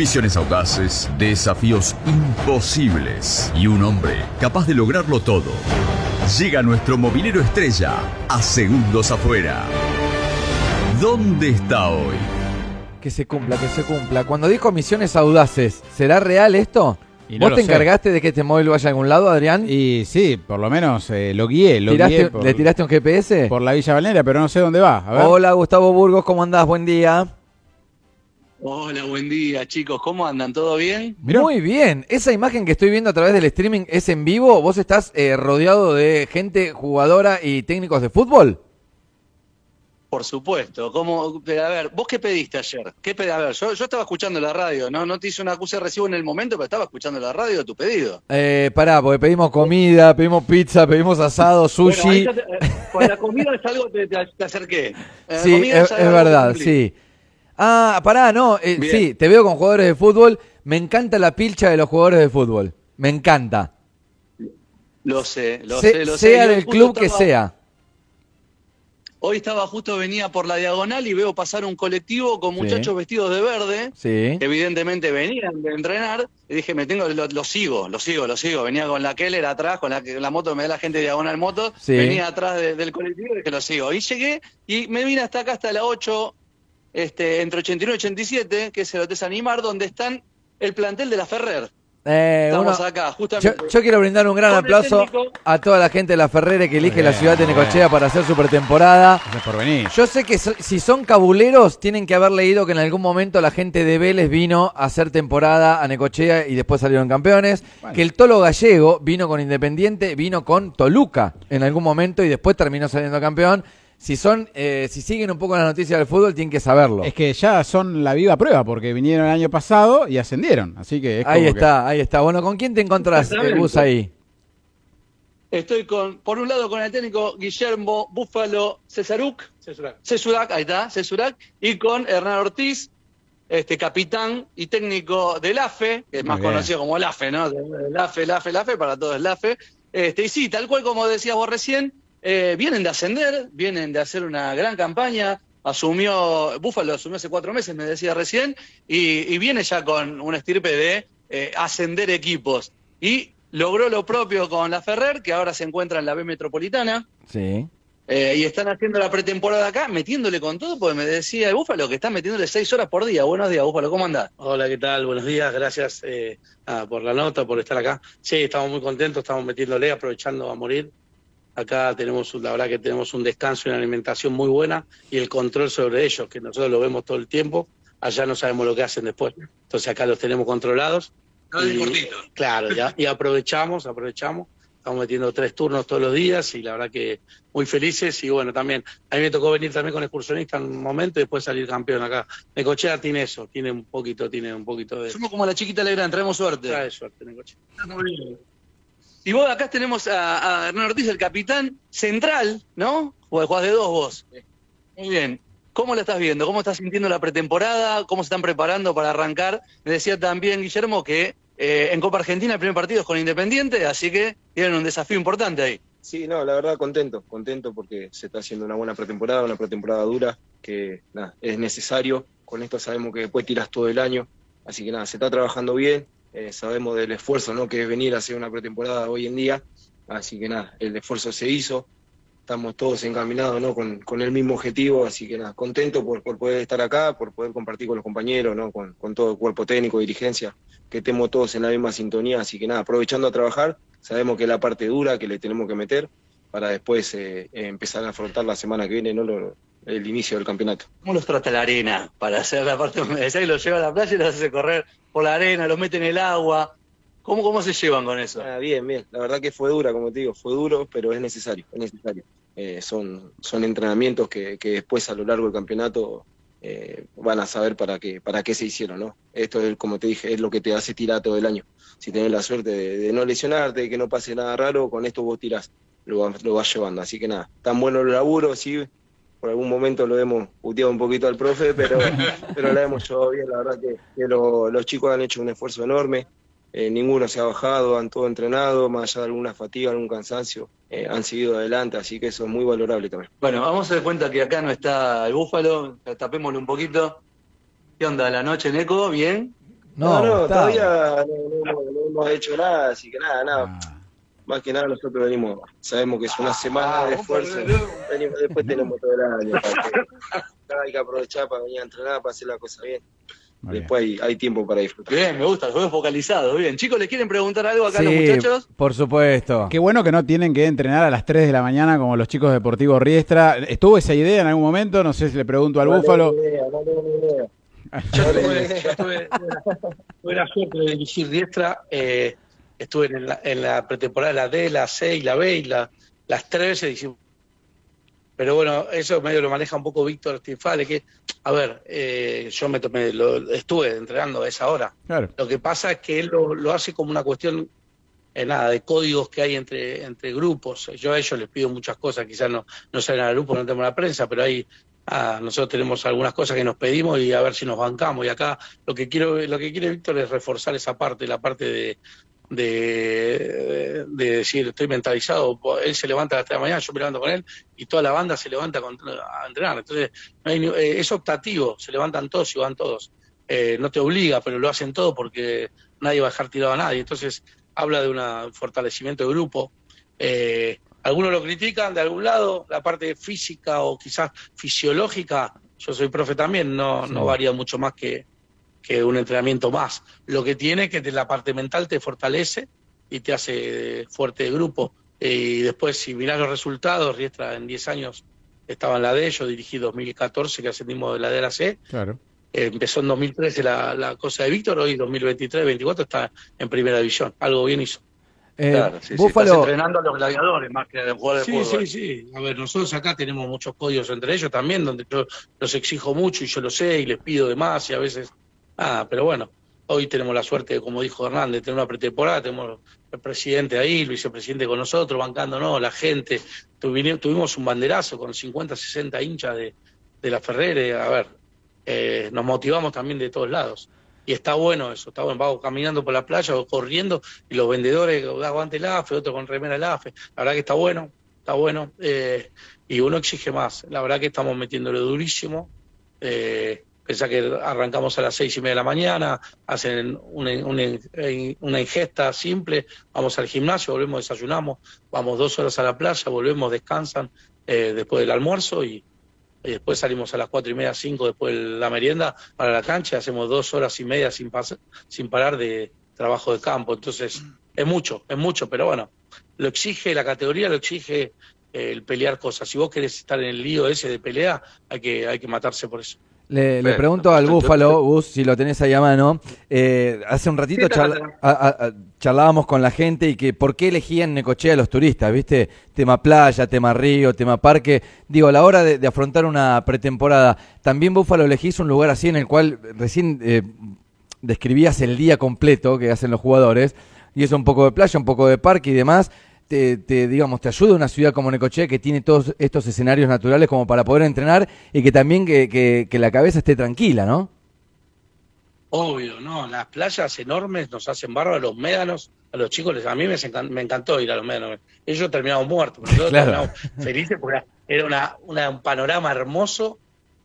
Misiones audaces, desafíos imposibles y un hombre capaz de lograrlo todo. Llega nuestro movilero estrella a segundos afuera. ¿Dónde está hoy? Que se cumpla, que se cumpla. Cuando dijo misiones audaces, ¿será real esto? Y no ¿Vos te sé. encargaste de que este móvil vaya a algún lado, Adrián? Y sí, por lo menos eh, lo guié, lo ¿Tiraste- guié por, ¿Le tiraste un GPS? por la Villa Valera, pero no sé dónde va. A ver. Hola, Gustavo Burgos, ¿cómo andás? Buen día. Hola, buen día chicos, ¿cómo andan? ¿Todo bien? Mirá. Muy bien. Esa imagen que estoy viendo a través del streaming es en vivo. ¿Vos estás eh, rodeado de gente jugadora y técnicos de fútbol? Por supuesto. ¿Cómo, pero a ver, ¿vos qué pediste ayer? ¿Qué a ver, yo, yo estaba escuchando la radio, ¿no? No te hice una acusa de recibo en el momento, pero estaba escuchando la radio de tu pedido. Eh, pará, porque pedimos comida, pedimos pizza, pedimos asado, sushi. Bueno, te- eh, con la comida es algo que te, te acerqué. Eh, la Sí, es, verdad, sí. Ah, pará, no, eh, sí, te veo con jugadores de fútbol. Me encanta la pilcha de los jugadores de fútbol. Me encanta. Lo sé, lo Se- sé, lo sé. sea Y hoy del club que sea. Hoy estaba justo, venía por la diagonal y veo pasar un colectivo con Sí. muchachos vestidos de verde. Sí. evidentemente venían de entrenar, y dije, me tengo, lo, lo sigo, lo sigo, lo sigo. Venía con la Keller atrás, con la, la moto, me da la gente diagonal moto, Sí. venía atrás de- del colectivo y dije, lo sigo. Y llegué y me vine hasta acá, hasta la 8, este, entre 89 y 87, que es el Hotel San Imar, donde están el plantel de la Ferrer. Eh, Estamos uno- acá, yo, justamente. yo quiero brindar un gran aplauso técnico. a toda la gente de la Ferrere que elige la ciudad de bien. Necochea para hacer su pretemporada. Gracias por venir. Yo sé que so- si son cabuleros, tienen que haber leído que en algún momento la gente de Vélez vino a hacer temporada a Necochea y después salieron campeones. Bueno. Que el Tolo Gallego vino con Independiente, vino con Toluca en algún momento y después terminó saliendo campeón. Si son, eh, si siguen un poco las noticias del fútbol, tienen que saberlo. Es que ya son la viva prueba, porque vinieron el año pasado y ascendieron. Así que es Ahí como que- está, ahí está. Bueno, ¿con quién te encontrás, eh, Exactamente. Gus, ahí? Estoy con, por un lado con el técnico Guillermo Búfalo Cesaruc, Cesurac, ahí está, Cesurac, y con Hernán Ortiz, este capitán y técnico del AFE, que es Muy más bien. conocido como el AFE, ¿no? El AFE, el AFE, el AFE, para todos el AFE. Este, y sí, tal cual como decías vos recién, eh, vienen de ascender, vienen de hacer una gran campaña. Asumió, Búfalo asumió hace cuatro meses, me decía recién, y, y viene ya con una estirpe de eh, ascender equipos. Y logró lo propio con la Ferrer, que ahora se encuentra en la B Metropolitana. Sí. Eh, y están haciendo la pretemporada acá, metiéndole con todo, porque me decía el Búfalo que están metiéndole seis horas por día. Buenos días, Búfalo, ¿cómo andás? Hola, ¿qué tal? Buenos días, gracias eh, ah, por la nota, por estar acá. Sí, estamos muy contentos, estamos metiéndole, aprovechando a morir. Acá tenemos, la verdad que tenemos un descanso y una alimentación muy buena y el control sobre ellos, que nosotros lo vemos todo el tiempo. Allá no sabemos lo que hacen después. Entonces acá los tenemos controlados. Y- Claro, ya, y aprovechamos, aprovechamos. Estamos metiendo tres turnos todos los días y la verdad que muy felices. Y bueno, también, a mí me tocó venir también con excursionistas en un momento y después salir campeón acá. Necochea tiene eso, tiene un poquito, tiene un poquito de... Somos como la chiquita Legrand, traemos suerte. Trae suerte, Necochea. Y vos acá tenemos a, Hernán Ortiz, el capitán central, ¿no? O jugás de dos vos. Muy bien. ¿Cómo la estás viendo? ¿Cómo estás sintiendo la pretemporada? ¿Cómo se están preparando para arrancar? Me decía también Guillermo que eh, en Copa Argentina el primer partido es con Independiente, así que tienen un desafío importante ahí. Sí, no, la verdad contento, contento porque se está haciendo una buena pretemporada, una pretemporada dura que nada, es necesario. Con esto sabemos que después tiras todo el año, así que nada, se está trabajando bien, eh, sabemos del esfuerzo ¿no? que es venir a hacer una pretemporada hoy en día, así que nada, el esfuerzo se hizo, estamos todos encaminados ¿no? con, con el mismo objetivo, así que nada, contento por, por poder estar acá, por poder compartir con los compañeros, ¿no? con, con todo el cuerpo técnico, dirigencia, que estemos todos en la misma sintonía, así que nada, aprovechando a trabajar, sabemos que es la parte dura que le tenemos que meter para después eh, empezar a afrontar la semana que viene ¿no? Lo- el inicio del campeonato. ¿Cómo los trata la arena para hacer la parte? Decía que los lleva a la playa y los hace correr por la arena, los mete en el agua. ¿Cómo, cómo se llevan con eso? Ah, bien, bien. La verdad que fue dura, como te digo, fue duro, pero es necesario, es necesario. Eh, son, son entrenamientos que, que después a lo largo del campeonato eh, van a saber para qué, para qué se hicieron, ¿no? Esto es, como te dije, es lo que te hace tirar todo el año. Si tenés la suerte de, de no lesionarte, de que no pase nada raro, con esto vos tirás, lo, vas- lo vas llevando. Así que nada, tan bueno el laburo, sí, por algún momento lo hemos puteado un poquito al profe, pero, pero la hemos llevado bien, la verdad que, que lo- los chicos han hecho un esfuerzo enorme, eh, ninguno se ha bajado, han todo entrenado, más allá de alguna fatiga, algún cansancio, eh, han seguido adelante, así que eso es muy valorable también. Bueno, vamos a dar cuenta que acá no está el búfalo, tapémoslo un poquito. ¿Qué onda? ¿La noche, Neco? ¿Bien? No, no, está. todavía no, no- no hemos hecho nada, así que nada, nada. Ah, Más que nada nosotros venimos, sabemos que es una semana de Ah, esfuerzo, venimos- después tenemos todo el año. para que- hay que aprovechar para venir a entrenar, para hacer la cosa bien. muy. Después hay, hay tiempo para disfrutar. Bien, me gusta, juegos focalizados. Bien, chicos, ¿les quieren preguntar algo acá a los muchachos? por supuesto. Qué bueno que no tienen que entrenar a las 3 de la mañana como los chicos deportivos Riestra. ¿Estuvo esa idea en algún momento? No sé si le pregunto al Búfalo. No tengo ni idea, no tengo ni idea. Yo tuve, yo tuve- tuve la suerte de dirigir Diestra. eh, estuve en la, en la pretemporada la D, la C y la B y la, las tres veces hicimos. Pero bueno, eso medio lo maneja un poco Víctor Stinfale, que, a ver, eh, yo me tomé, lo, estuve entrenando a esa hora. Claro. Lo que pasa es que él lo, lo hace como una cuestión, eh, nada, de códigos que hay entre, entre grupos. Yo a ellos les pido muchas cosas, quizás no, no salen al grupo, no tenemos la prensa, pero ahí ah, nosotros tenemos algunas cosas que nos pedimos y a ver si nos bancamos. Y acá lo que quiero, lo que quiere Víctor es reforzar esa parte, la parte de, de, de decir, estoy mentalizado, él se levanta a las 3 de la mañana, yo me levanto con él y toda la banda se levanta con- a entrenar. Entonces, no hay eh, es optativo, se levantan todos y van todos. Eh, no te obliga, pero lo hacen todo porque nadie va a dejar tirado a nadie. Entonces, habla de un fortalecimiento de grupo. Eh, algunos lo critican de algún lado, la parte física o quizás fisiológica, yo soy profe también, no, no varía mucho más que, que un entrenamiento más. Lo que tiene es que la parte mental te fortalece y te hace fuerte de grupo. Y después, si mirás los resultados, Riestra en 10 años estaba en la D, yo dirigí 2014, que ascendimos de la D a la C, Claro. eh, empezó en 2013 la, la cosa de Víctor, hoy 2023-2024 está en primera división. Algo bien hizo. Eh, Claro, sí, sí, estás entrenando a los gladiadores más que a los jugadores de Sí, fútbol. sí, sí. A ver, nosotros acá tenemos muchos códigos entre ellos también, donde yo los exijo mucho y yo lo sé y les pido de más y a veces. Ah, pero bueno, hoy tenemos la suerte, como dijo Hernández, de tener una pretemporada, tenemos el presidente ahí, el vicepresidente con nosotros, bancándonos, la gente. Tuvi- Tuvimos un banderazo con 50, 60 hinchas de, de la Ferrere. A ver, eh, nos motivamos también de todos lados. Y está bueno eso, está bueno. Vamos caminando por la playa o corriendo y los vendedores, aguante el AFE, otro con remera el AFE. La verdad que está bueno, está bueno. eh, y uno exige más. La verdad que estamos metiéndole durísimo. Eh, pensá que arrancamos a las seis y media de la mañana, hacen una, ingesta simple, vamos al gimnasio, volvemos, desayunamos, vamos dos horas a la playa, volvemos, descansan eh, después del almuerzo y, y después salimos a las cuatro y media, cinco después de la merienda para la cancha, hacemos dos horas y media sin, pas- sin parar de trabajo de campo. Entonces, es mucho, es mucho, pero bueno, lo exige la categoría, lo exige eh, el pelear cosas. Si vos querés estar en el lío ese de pelea, hay que, hay que matarse por eso. Le, le pregunto al Búfalo, Bus, si lo tenés ahí a mano. Eh, hace un ratito charla- a- a- charlábamos con la gente y que por qué elegían Necochea a los turistas, ¿viste? Tema playa, tema río, tema parque. Digo, a la hora de, de afrontar una pretemporada, también Búfalo elegís un lugar así en el cual recién eh, describías el día completo que hacen los jugadores, y es un poco de playa, un poco de parque y demás. Te, te, digamos, te ayuda una ciudad como Necochea que tiene todos estos escenarios naturales como para poder entrenar y que también que, que- que la cabeza esté tranquila, ¿no? Obvio, no, las playas enormes nos hacen bárbaros, los médanos, a los chicos, les- a mí me, encan- me encantó ir a los médanos. Ellos terminaron muertos, pero nosotros Claro. terminamos felices porque era una, una- un panorama hermoso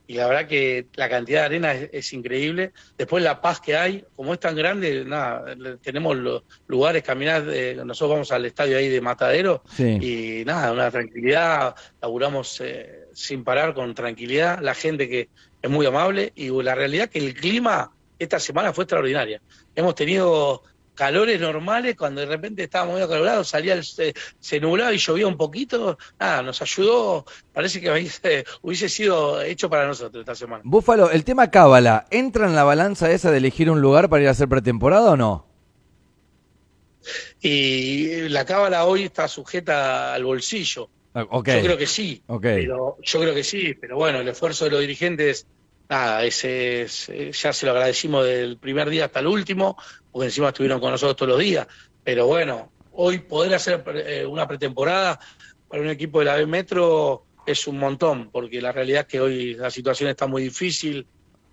y la verdad que la cantidad de arena es, es increíble. Después la paz que hay, como es tan grande, nada, tenemos los lugares, caminar, eh, nosotros vamos al estadio ahí de Matadero Sí. y nada, una tranquilidad, laburamos eh, sin parar con tranquilidad, la gente que es muy amable y la realidad que el clima esta semana fue extraordinaria. Hemos tenido calores normales, cuando de repente estábamos muy acalorados, salía el, se, se nublaba y llovía un poquito, nada, nos ayudó, parece que hubiese, hubiese sido hecho para nosotros esta semana. Búfalo, el tema cábala, ¿entra en la balanza esa de elegir un lugar para ir a hacer pretemporada o no? Y la cábala hoy está sujeta al bolsillo. Ah, Ok. Yo creo que sí, Ok. pero yo creo que sí, pero bueno, el esfuerzo de los dirigentes, nada, ese es, eh, ya se lo agradecimos del primer día hasta el último, porque encima estuvieron con nosotros todos los días. Pero bueno, hoy poder hacer eh, una pretemporada para un equipo de la B Metro es un montón, porque la realidad es que hoy la situación está muy difícil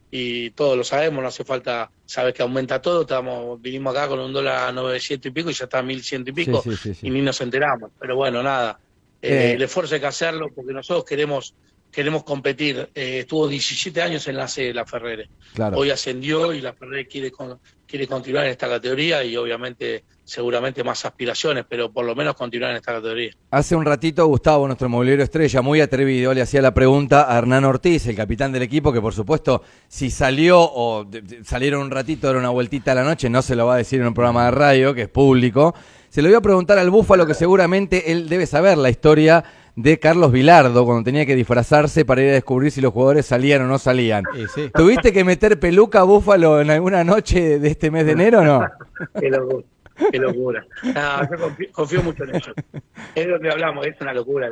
y todos lo sabemos, no hace falta, sabes que aumenta todo, estamos, vinimos acá con un dólar a 900 y pico y ya está a 1100 y pico Sí, sí, sí, sí. y ni nos enteramos. Pero bueno, nada, Eh. eh, el esfuerzo hay que hacerlo porque nosotros queremos queremos competir. Eh, estuvo 17 años en la C de la Ferrere. Claro. Hoy ascendió y la Ferrere quiere, con- quiere continuar en esta categoría y obviamente seguramente más aspiraciones, pero por lo menos continuar en esta categoría. Hace un ratito Gustavo, nuestro movilero estrella, muy atrevido, le hacía la pregunta a Hernán Ortiz, el capitán del equipo, que por supuesto, si salió o salieron un ratito, era una vueltita a la noche, no se lo va a decir en un programa de radio, que es público. Se lo iba a preguntar al Búfalo, que seguramente él debe saber la historia de Carlos Vilardo, cuando tenía que disfrazarse para ir a descubrir si los jugadores salían o no salían. Sí. ¿Tuviste que meter peluca Búfalo en alguna noche de este mes de enero o no? Qué locura. Qué locura. No, yo confío, confío mucho en ellos. Es lo que hablamos, es una locura.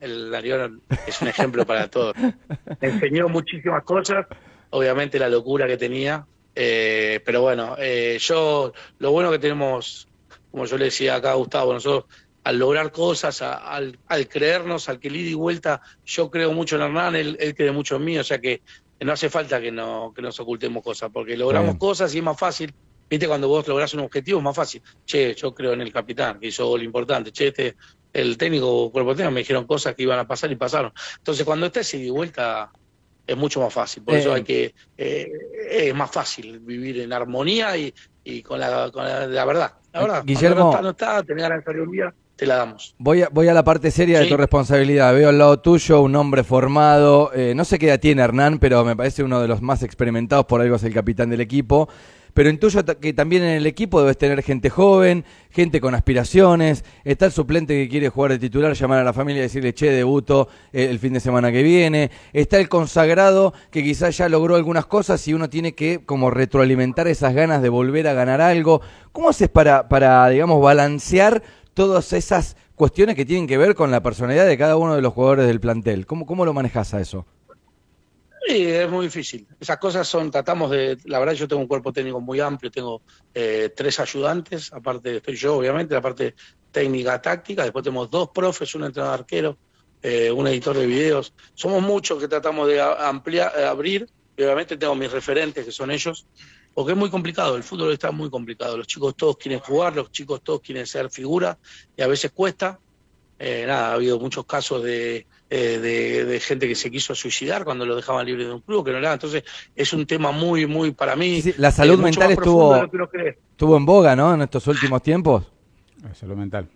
El Arión es un ejemplo para todos. Me enseñó muchísimas cosas, obviamente la locura que tenía, eh, pero bueno, eh, yo, lo bueno que tenemos, como yo le decía acá a Gustavo, nosotros al lograr cosas, a- al, al creernos, al que el ida y vuelta, yo creo mucho en Hernán, él, él cree mucho en mí, o sea que no hace falta que, no, que nos ocultemos cosas, porque logramos Bien. cosas y es más fácil. Viste, cuando vos lográs un objetivo es más fácil. Che, yo creo en el capitán, que hizo lo importante. Che, este, el técnico, cuerpo técnico, me dijeron cosas que iban a pasar y pasaron. Entonces, cuando estés ida y vuelta, es mucho más fácil. Por eso hay que, eh, es más fácil vivir en armonía y, y con, la, con la, la verdad. La verdad, Guillermo. no está, no está, tenés ganas de salir un día, te la damos. Voy a, voy a la parte seria de tu responsabilidad. Veo al lado tuyo un hombre formado. eh, no sé qué edad tiene Hernán, pero me parece uno de los más experimentados. Por algo es el capitán del equipo. Pero intuyo que también en el equipo debes tener gente joven, gente con aspiraciones. Está el suplente que quiere jugar de titular, llamar a la familia y decirle, che, debuto eh, el fin de semana que viene. Está el consagrado que quizás ya logró algunas cosas y uno tiene que como retroalimentar esas ganas de volver a ganar algo. ¿Cómo haces para, para digamos, balancear todas esas cuestiones que tienen que ver con la personalidad de cada uno de los jugadores del plantel. ¿Cómo, cómo lo manejas a eso? Sí, es muy difícil. Esas cosas son, tratamos de, la verdad yo tengo un cuerpo técnico muy amplio, tengo eh, tres ayudantes, aparte estoy yo obviamente, la parte técnica, táctica, después tenemos dos profes, un entrenador arquero, eh, un editor de videos. Somos muchos que tratamos de ampliar, abrir, y obviamente tengo mis referentes que son ellos, porque es muy complicado, el fútbol está muy complicado, los chicos todos quieren jugar, los chicos todos quieren ser figura, y a veces cuesta. Eh, nada, ha habido muchos casos de, eh, de, de gente que se quiso suicidar cuando lo dejaban libre de un club, que no era. Entonces, es un tema muy, muy para mí. Sí, sí, la salud eh, mucho mental estuvo-. Estuvo en boga, ¿no? En estos últimos tiempos. Salud mental.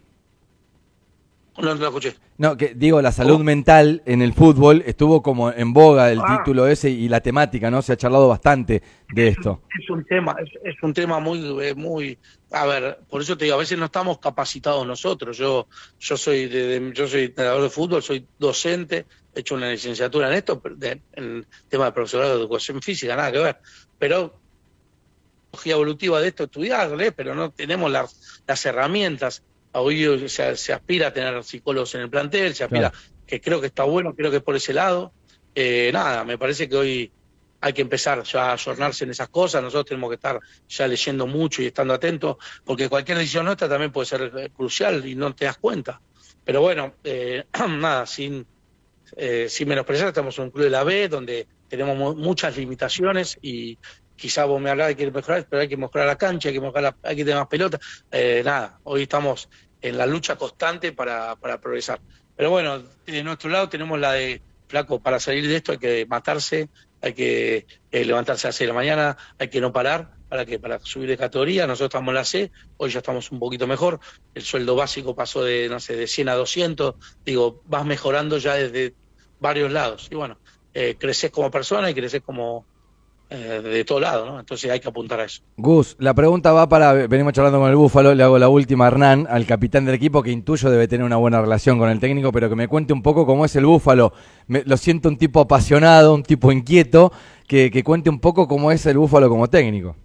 No, no lo escuché. No, que digo, la salud mental en el fútbol estuvo como en boga el Ah. título ese y la temática, ¿no? Se ha charlado bastante de esto. Es un tema, es, es un tema muy, eh, muy, a ver, por eso te digo, a veces no estamos capacitados nosotros. Yo, yo soy, de, de- yo soy entrenador de fútbol, soy docente, he hecho una licenciatura en esto, de- en tema de profesorado de educación física, nada que ver. Pero tecnología evolutiva de esto estudiarle, pero no tenemos las, las herramientas. Hoy se, se aspira a tener psicólogos en el plantel, se aspira, que creo que está bueno, creo que es por ese lado. Eh, nada, me parece que hoy hay que empezar ya a ayornarse en esas cosas, nosotros tenemos que estar ya leyendo mucho y estando atentos, porque cualquier decisión nuestra también puede ser eh, crucial y no te das cuenta. Pero bueno, eh, nada, sin, eh, sin menospreciar, estamos en un club de la B donde tenemos mu- muchas limitaciones y quizá vos me hablás de que que mejorar, pero hay que mejorar la cancha, hay que mejorar la- hay que tener más pelota. Eh, nada, hoy estamos en la lucha constante para, para progresar. Pero bueno, de nuestro lado tenemos la de flaco, para salir de esto hay que matarse, hay que eh, levantarse a las 6 de la mañana, hay que no parar, ¿para qué? Para subir de categoría, nosotros estamos en la C, hoy ya estamos un poquito mejor, el sueldo básico pasó de, no sé, de 100 a 200, digo, vas mejorando ya desde varios lados, y bueno, eh, creces como persona y creces como eh, de todo lado, ¿no? Entonces hay que apuntar a eso. Gus, la pregunta va para, venimos charlando con el Búfalo, le hago la última a Hernán, al capitán del equipo, que intuyo debe tener una buena relación con el técnico, pero que me cuente un poco cómo es el Búfalo. Me- lo siento un tipo apasionado, un tipo inquieto, que, que cuente un poco cómo es el Búfalo como técnico.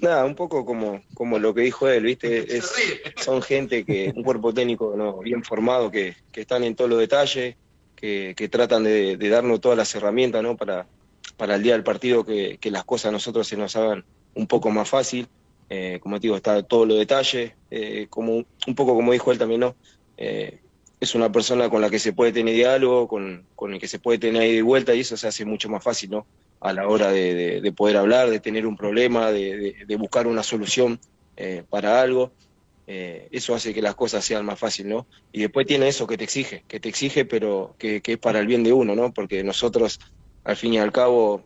Nada, un poco como, como lo que dijo él, ¿viste? Es, son gente que, un cuerpo técnico ¿no? bien formado, que, que están en todos los detalles, que, que tratan de, de darnos todas las herramientas, ¿no? Para, para el día del partido, que, las cosas a nosotros se nos hagan un poco más fácil. Eh, como te digo, está todos los detalles, eh, como, un poco como dijo él también, ¿no? Eh, es una persona con la que se puede tener diálogo, con, con el que se puede tener ahí de vuelta y eso se hace mucho más fácil, ¿no? A la hora de, de- de poder hablar, de tener un problema, de, buscar una solución para algo. eso hace que las cosas sean más fáciles, ¿no? Y después tiene eso que te exige, que te exige, pero que es para el bien de uno, ¿no? Porque nosotros, al fin y al cabo,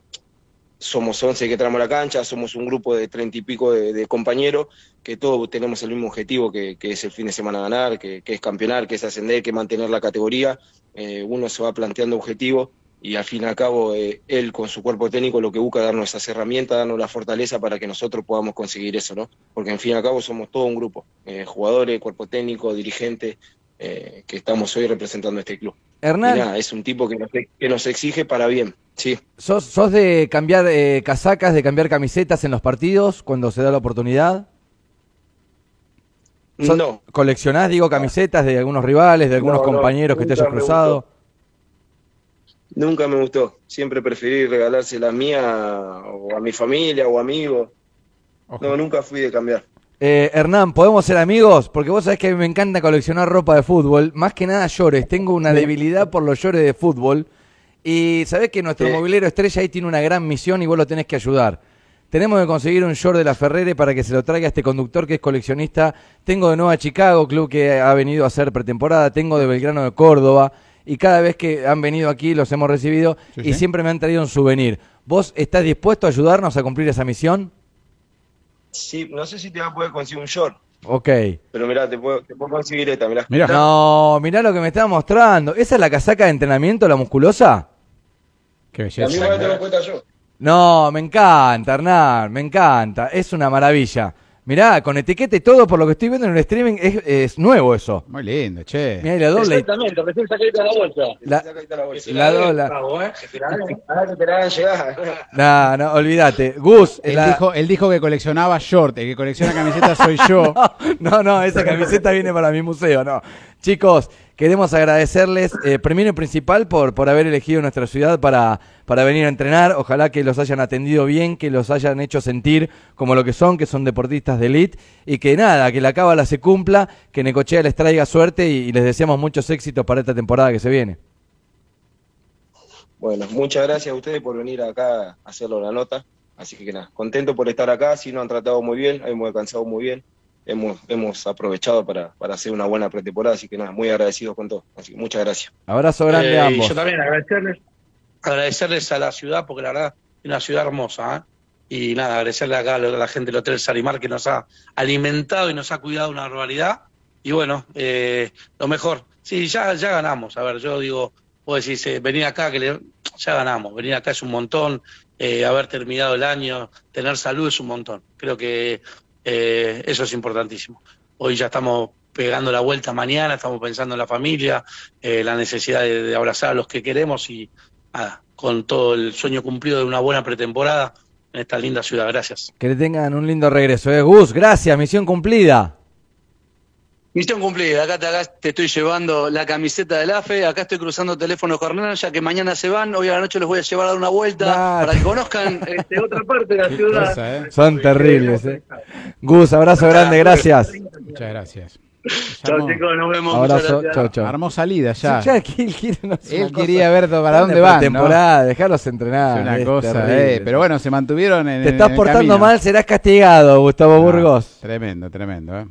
somos 11 que entramos a la cancha, somos un grupo de treinta y pico de, compañeros que todos tenemos el mismo objetivo, que, es el fin de semana ganar, que, es campeonar, que es ascender, que mantener la categoría. Eh, uno se va planteando objetivos y al fin y al cabo eh, él con su cuerpo técnico lo que busca es darnos esas herramientas, darnos la fortaleza para que nosotros podamos conseguir eso, ¿no? Porque en fin y al cabo somos todo un grupo, eh, jugadores, cuerpo técnico, dirigentes, que estamos hoy representando este club. Hernán, nada, es un tipo que nos, que nos exige para bien, sí. ¿sos, sos de cambiar eh, casacas, de cambiar camisetas en los partidos cuando se da la oportunidad? ¿Sos- No, ¿Coleccionás, digo, camisetas de algunos rivales, de algunos No, no, compañeros que te hayas cruzado? Nunca me gustó. Siempre preferí regalársela a mía o a mi familia o amigos. No, nunca fui de cambiar. Eh, Hernán, ¿podemos ser amigos? Porque vos sabés que a mí me encanta coleccionar ropa de fútbol. Más que nada llores. Tengo una debilidad por los llores de fútbol. Y sabés que nuestro Sí. movilero estrella ahí tiene una gran misión y vos lo tenés que ayudar. Tenemos que conseguir un short de la Ferrere para que se lo traiga a este conductor que es coleccionista. Tengo de Nueva Chicago, club que ha venido a hacer pretemporada. Tengo de Belgrano de Córdoba. Y cada vez que han venido aquí los hemos recibido Sí, y sí. siempre me han traído un souvenir. ¿Vos estás dispuesto a ayudarnos a cumplir esa misión? Sí, no sé si te va a poder conseguir un short, Ok. pero mirá, te puedo, te puedo conseguir esta, mirá. Mirá. No, mirá lo que me está mostrando. ¿Esa es la casaca de entrenamiento, la musculosa? Qué La misma belleza. vez te lo cuenta yo. No, me encanta, Hernán, me encanta. Es una maravilla. Mirá, con etiqueta y todo, por lo que estoy viendo en el streaming, es, es nuevo eso. Muy lindo, che. Mirá, y la doble. Exactamente, recién de la vuelta. La- la bolsa. La doble. ¿eh? La la. No, no, olvídate. Gus, Él, la- dijo, él dijo que coleccionaba short, el que colecciona camisetas soy yo. No, no, esa camiseta viene para mi museo, no. Chicos, queremos agradecerles, eh, primero y principal, por, por haber elegido nuestra ciudad para, para venir a entrenar. Ojalá que los hayan atendido bien, que los hayan hecho sentir como lo que son, que son deportistas de elite. Y que nada, que la cábala se cumpla, que Necochea les traiga suerte y, les deseamos muchos éxitos para esta temporada que se viene. Bueno, muchas gracias a ustedes por venir acá a hacerlo la nota. Así que nada, contento por estar acá. Sí, nos han tratado muy bien, hemos descansado muy bien. Hemos, hemos aprovechado para, para hacer una buena pretemporada. Así que nada, muy agradecidos con todo. Así que muchas gracias. Abrazo grande Eh, a y ambos. yo también agradecerles, agradecerles a la ciudad, porque la verdad es una ciudad hermosa. ¿eh? Y nada, agradecerle acá a la gente del Hotel Sarimar que nos ha alimentado y nos ha cuidado una barbaridad. Y bueno, eh, lo mejor, sí, ya, ya ganamos. A ver, yo digo, vos decís, eh, venir acá, que le- ya ganamos. Venir acá es un montón. eh, haber terminado el año, tener salud es un montón. Creo que eh, eso es importantísimo. Hoy ya estamos pegando la vuelta mañana, estamos pensando en la familia, eh, la necesidad de, abrazar a los que queremos y nada, con todo el sueño cumplido de una buena pretemporada en esta linda ciudad. Gracias. Que tengan un lindo regreso. Eh. Gus, gracias, misión cumplida. Misión cumplida, acá te, acá te estoy llevando la camiseta del AFE, acá estoy cruzando teléfono con Hernán, ya que mañana se van, hoy a la noche los voy a llevar a dar una vuelta Dale. para que conozcan este, otra parte de la ciudad. Cosa, ¿eh? Son terribles. Eh. Gus, abrazo grande, gracias. Muchas gracias. Chao chicos, nos vemos. Abrazo, chau, chau. armó salida ya. Ya, que él quiere, no sé, Él quería ver para dónde van, ¿no? pretemporada, dejarlos entrenar. Es una es cosa, eh, pero bueno, se mantuvieron en Te en estás el portando camino. mal, serás castigado, Gustavo Burgos. Tremendo, tremendo, ¿eh?